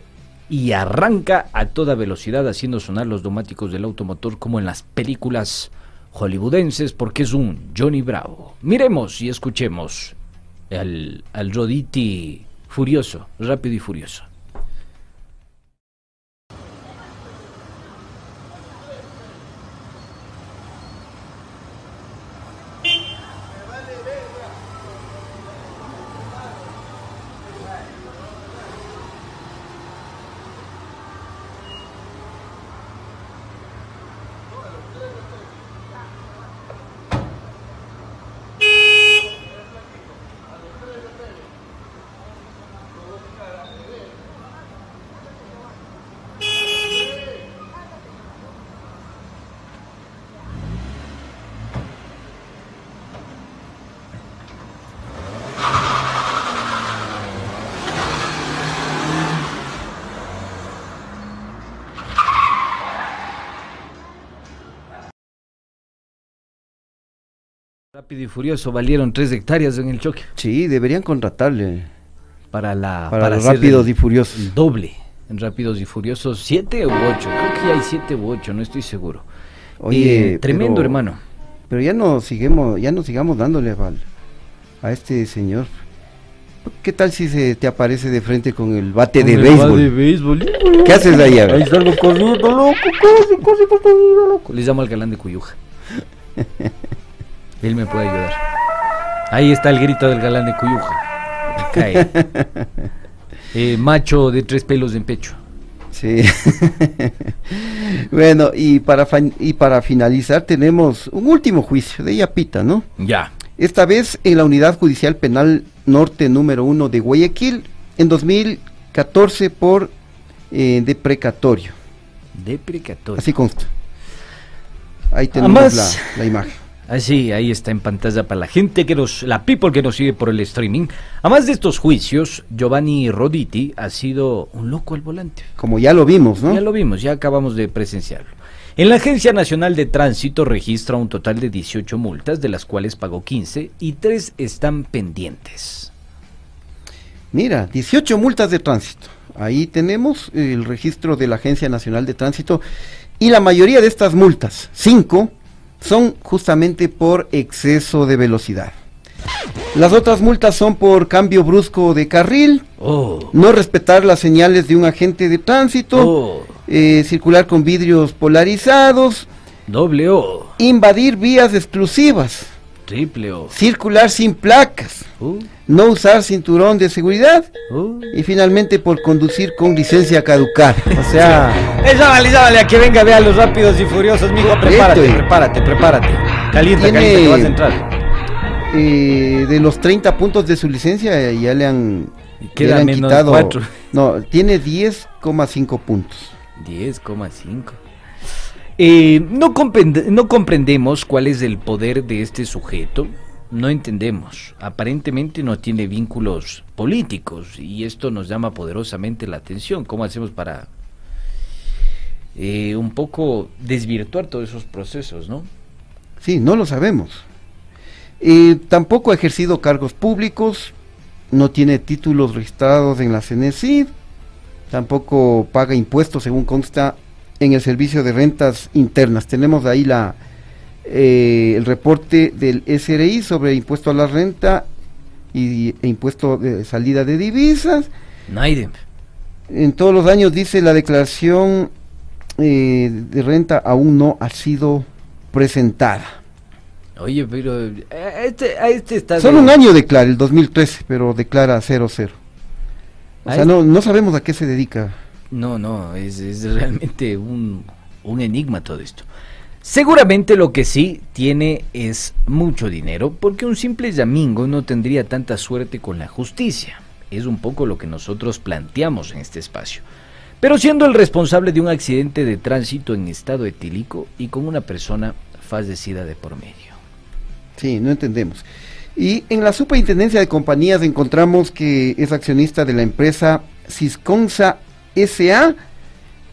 y arranca a toda velocidad haciendo sonar los neumáticos del automotor como en las películas hollywoodenses porque es un Johnny Bravo. Miremos y escuchemos al, al Roditi furioso, rápido y furioso. Rápido y furioso valieron tres hectáreas en el choque. Sí, deberían contratarle Para la para, rápidos y furiosos. doble. En Rápidos y Furiosos, siete u ocho. Creo que ya hay siete u ocho, no estoy seguro. Oye, Eh, tremendo, pero- hermano. Pero ya no sigamos, ya no sigamos dándole al- a este señor. ¿Qué tal si se te aparece de frente con el bate de el béisbol? bate de béisbol. ¿Qué haces ahí? Ahí salgo corriendo, loco, casi, casi por tu vida, loco. Les llamo al galán de Cuyuja. Él me puede ayudar. Ahí está el grito del galán de Cuyuja. Cae. Eh, macho de tres pelos en pecho. Sí. bueno, y para, y para finalizar tenemos un último juicio de Yapita, ¿no? Ya. Esta vez en la Unidad Judicial Penal Norte número 1 de Guayaquil en 2014 por eh, deprecatorio. Deprecatorio. Así consta. Ahí tenemos Además- la, la imagen. Así, ahí está en pantalla para la gente que nos, la people que nos sigue por el streaming. Además de estos juicios, Giovanni Roditi ha sido un loco al volante. Como ya lo vimos, ¿no? Ya lo vimos, ya acabamos de presenciarlo. En la Agencia Nacional de Tránsito registra un total de 18 multas, de las cuales pagó 15 y 3 están pendientes. Mira, 18 multas de tránsito. Ahí tenemos el registro de la Agencia Nacional de Tránsito y la mayoría de estas multas, 5, son justamente por exceso de velocidad. Las otras multas son por cambio brusco de carril, Oh, no respetar las señales de un agente de tránsito, oh, eh, circular con vidrios polarizados, doble O, invadir vías exclusivas, triple O. circular sin placas, Uh, no usar cinturón de seguridad uh. y finalmente por conducir con licencia caducada. O sea, Eh, llámale, llámale, a que venga, vea los rápidos y furiosos, mijo. Prepárate, Esto, eh. prepárate, prepárate. Calienta, Tiene- calienta, que vas a entrar. eh, de los 30 puntos de su licencia eh, ya le han Le han menos quitado- cuatro. No, tiene 10,5 puntos. 10,5. Eh, no, no comprendemos cuál es el poder de este sujeto. No entendemos. Aparentemente no tiene vínculos políticos y esto nos llama poderosamente la atención. ¿Cómo hacemos para eh, un poco desvirtuar todos esos procesos, no? Sí, no lo sabemos. Eh, tampoco ha ejercido cargos públicos, no tiene títulos registrados en la CNECID, tampoco paga impuestos según consta en el servicio de rentas internas. Tenemos ahí la eh, el reporte del SRI sobre impuesto a la renta y, e impuesto de salida de divisas. Naiden. En todos los años dice la declaración eh, de renta aún no ha sido presentada. Oye, pero eh, este, a este está... Solo de- un año declara, el 2013, pero declara 0-0. O sea, no, no sabemos a qué se dedica. No, no, es, realmente un, un enigma todo esto. Seguramente lo que sí tiene es mucho dinero, porque un simple yamingo no tendría tanta suerte con la justicia. Es un poco lo que nosotros planteamos en este espacio. Pero siendo el responsable de un accidente de tránsito en estado etílico y con una persona fallecida de por medio. Sí, no entendemos. Y en la superintendencia de compañías encontramos que es accionista de la empresa Cisconsa SA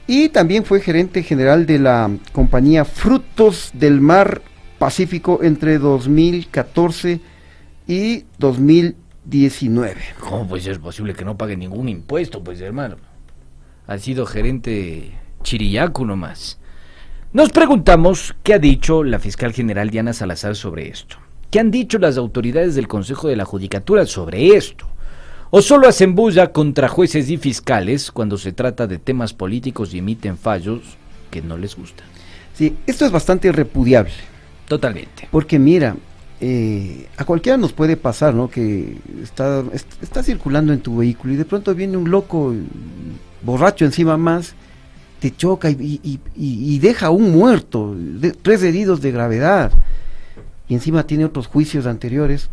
y también fue gerente general de la compañía Frutos del Mar Pacífico entre 2014 y 2019. ¿Cómo puede ser posible que no pague ningún impuesto, pues hermano? Ha sido gerente chirillaco nomás. Nos preguntamos qué ha dicho la fiscal general Diana Salazar sobre esto. ¿Qué han dicho las autoridades del Consejo de la Judicatura sobre esto? ¿O solo hacen bulla contra jueces y fiscales cuando se trata de temas políticos y emiten fallos que no les gustan? Sí, esto es bastante repudiable. Totalmente. Porque mira, eh, a cualquiera nos puede pasar, ¿no? Que está, est- está circulando en tu vehículo y de pronto viene un loco borracho encima más, te choca y, y- y- y- y deja un muerto, de- tres heridos de gravedad, y encima tiene otros juicios anteriores,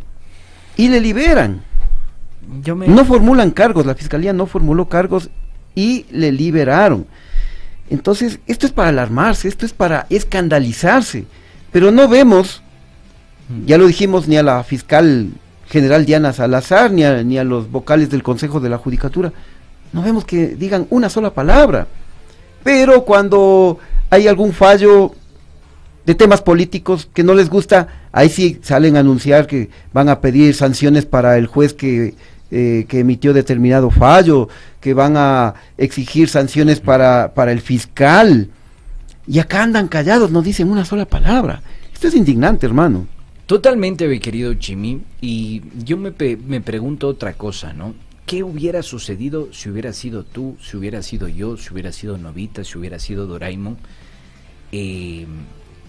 y le liberan. Yo me... No formulan cargos, la fiscalía no formuló cargos y le liberaron. Entonces, esto es para alarmarse, esto es para escandalizarse, pero no vemos, ya lo dijimos, ni a la fiscal general Diana Salazar, ni a, ni a los vocales del Consejo de la Judicatura, no vemos que digan una sola palabra. Pero cuando hay algún fallo de temas políticos que no les gusta, ahí sí salen a anunciar que van a pedir sanciones para el juez que, eh, que emitió determinado fallo, que van a exigir sanciones para, para el fiscal. Y acá andan callados, no dicen una sola palabra. Esto es indignante, hermano. Totalmente, mi querido Chimi. Y yo me, me pregunto otra cosa, ¿no? ¿Qué hubiera sucedido si hubiera sido tú, si hubiera sido yo, si hubiera sido Novita, si hubiera sido Doraemon? Eh,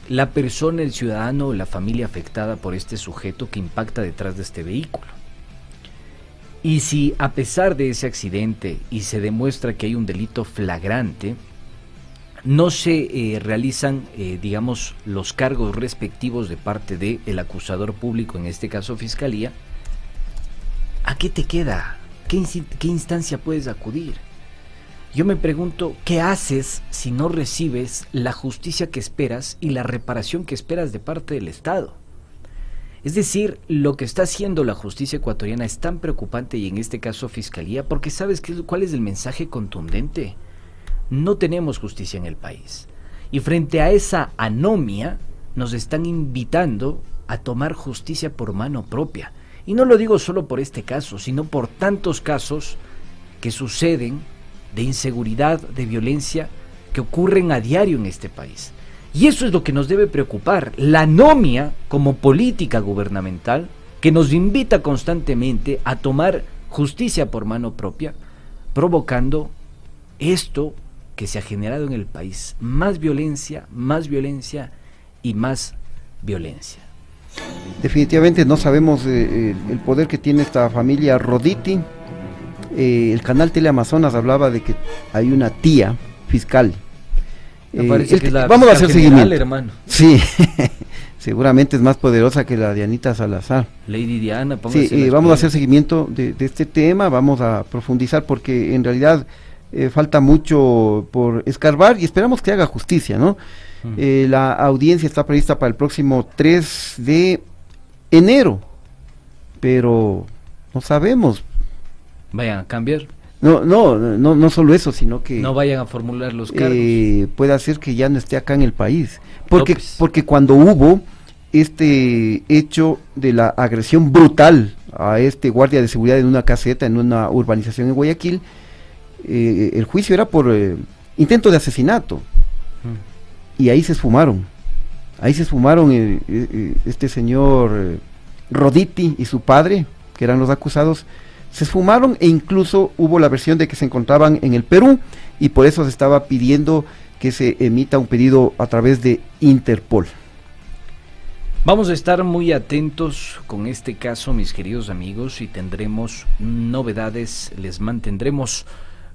la persona, el ciudadano o la familia afectada por este sujeto que impacta detrás de este vehículo. Y si a pesar de ese accidente y se demuestra que hay un delito flagrante, no se eh, realizan, eh, digamos, los cargos respectivos de parte del acusador público, en este caso Fiscalía, ¿a qué te queda? ¿Qué, instancia puedes acudir? Yo me pregunto, ¿qué haces si no recibes la justicia que esperas y la reparación que esperas de parte del Estado? Es decir, lo que está haciendo la justicia ecuatoriana es tan preocupante y en este caso Fiscalía, porque sabes qué- cuál es el mensaje contundente no tenemos justicia en el país. Y frente a esa anomia, nos están invitando a tomar justicia por mano propia. Y no lo digo solo por este caso, sino por tantos casos que suceden de inseguridad, de violencia, que ocurren a diario en este país. Y eso es lo que nos debe preocupar, la anomia como política gubernamental que nos invita constantemente a tomar justicia por mano propia, provocando esto que se ha generado en el país, más violencia, más violencia y más violencia. Definitivamente no sabemos eh, el, el poder que tiene esta familia Roditi. Eh, el canal Teleamazonas hablaba de que hay una tía fiscal. Eh, parece el que es te- la vamos a hacer general, seguimiento. hermano. Sí, seguramente es más poderosa que la Dianita Salazar. Lady Diana, Sí, eh, vamos a hacer seguimiento de, de este tema, vamos a profundizar porque en realidad eh, falta mucho por escarbar y esperamos que haga justicia, ¿no? Eh, la audiencia está prevista para el próximo 3 de enero, pero no sabemos. Vayan a cambiar. No, no, no, no solo eso, sino que No vayan a formular los cargos. eh, puede hacer que ya no esté acá en el país. Porque, López. porque cuando hubo este hecho de la agresión brutal a este guardia de seguridad en una caseta, en una urbanización en Guayaquil, eh, el juicio era por eh, intento de asesinato. Y ahí se esfumaron. Ahí se esfumaron eh, este señor Roditi y su padre, que eran los acusados, se esfumaron e incluso hubo la versión de que se encontraban en el Perú y por eso se estaba pidiendo que se emita un pedido a través de Interpol. Vamos a estar muy atentos con este caso, mis queridos amigos, y tendremos novedades, les mantendremos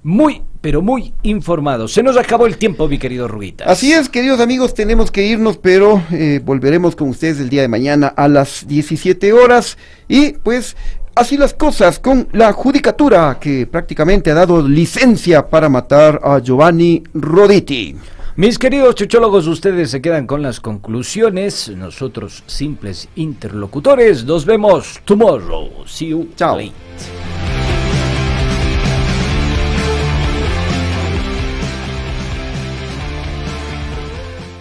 muy, pero muy informados. Se nos acabó el tiempo, mi querido Ruguita. Así es, queridos amigos, tenemos que irnos, pero eh, volveremos con ustedes el día de mañana a las 17 horas. Y pues así las cosas con la judicatura que prácticamente ha dado licencia para matar a Giovanni Roditi. Mis queridos chuchólogos, ustedes se quedan con las conclusiones. Nosotros, simples interlocutores, nos vemos tomorrow. See you Chao. late.